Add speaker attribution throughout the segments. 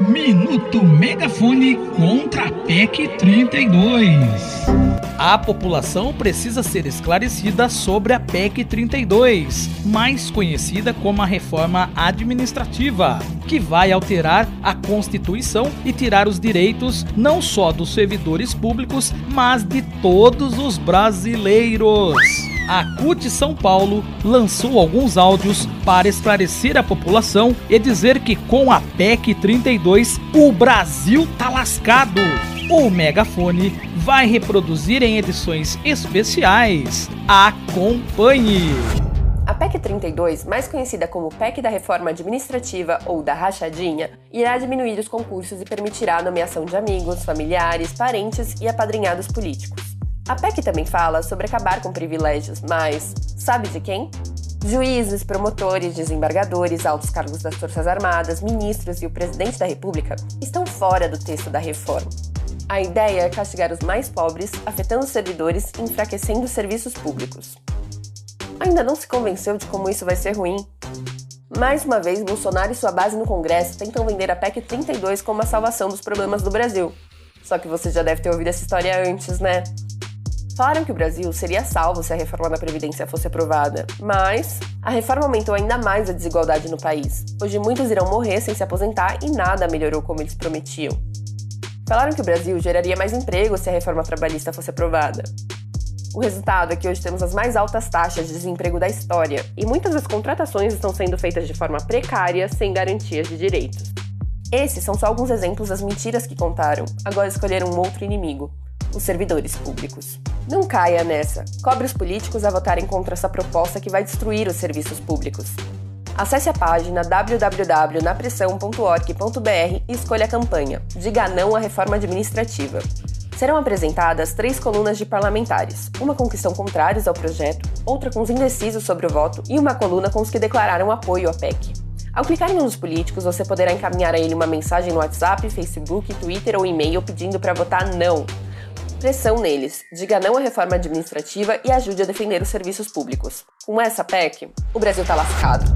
Speaker 1: Minuto Megafone contra a PEC 32.
Speaker 2: A população precisa ser esclarecida sobre a PEC 32, mais conhecida como a reforma administrativa, que vai alterar a Constituição e tirar os direitos não só dos servidores públicos, mas de todos os brasileiros a CUT São Paulo lançou alguns áudios para esclarecer a população e dizer que com a PEC 32 o Brasil tá lascado. O megafone vai reproduzir em edições especiais. Acompanhe!
Speaker 3: A PEC 32, mais conhecida como PEC da Reforma Administrativa ou da Rachadinha, irá diminuir os concursos e permitirá a nomeação de amigos, familiares, parentes e apadrinhados políticos. A PEC também fala sobre acabar com privilégios, mas sabe de quem? Juízes, promotores, desembargadores, altos cargos das Forças Armadas, ministros e o presidente da República estão fora do texto da reforma. A ideia é castigar os mais pobres, afetando os servidores e enfraquecendo os serviços públicos. Ainda não se convenceu de como isso vai ser ruim? Mais uma vez, Bolsonaro e sua base no Congresso tentam vender a PEC 32 como a salvação dos problemas do Brasil. Só que você já deve ter ouvido essa história antes, né? Falaram que o Brasil seria salvo se a reforma da Previdência fosse aprovada, mas a reforma aumentou ainda mais a desigualdade no país. Hoje muitos irão morrer sem se aposentar e nada melhorou como eles prometiam. Falaram que o Brasil geraria mais emprego se a reforma trabalhista fosse aprovada. O resultado é que hoje temos as mais altas taxas de desemprego da história e muitas das contratações estão sendo feitas de forma precária, sem garantias de direitos. Esses são só alguns exemplos das mentiras que contaram, agora escolheram um outro inimigo os servidores públicos. Não caia nessa. Cobre os políticos a votarem contra essa proposta que vai destruir os serviços públicos. Acesse a página www.napressão.org.br e escolha a campanha Diga não à reforma administrativa. Serão apresentadas três colunas de parlamentares, uma com que estão contrários ao projeto, outra com os indecisos sobre o voto e uma coluna com os que declararam apoio à PEC. Ao clicar em um dos políticos, você poderá encaminhar a ele uma mensagem no WhatsApp, Facebook, Twitter ou e-mail pedindo para votar não pressão neles, diga não à reforma administrativa e ajude a defender os serviços públicos. Com essa PEC, o Brasil tá lascado.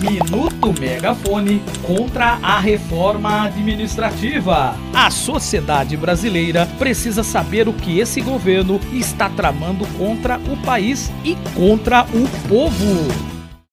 Speaker 2: Minuto Megafone contra a reforma administrativa. A sociedade brasileira precisa saber o que esse governo está tramando contra o país e contra o povo.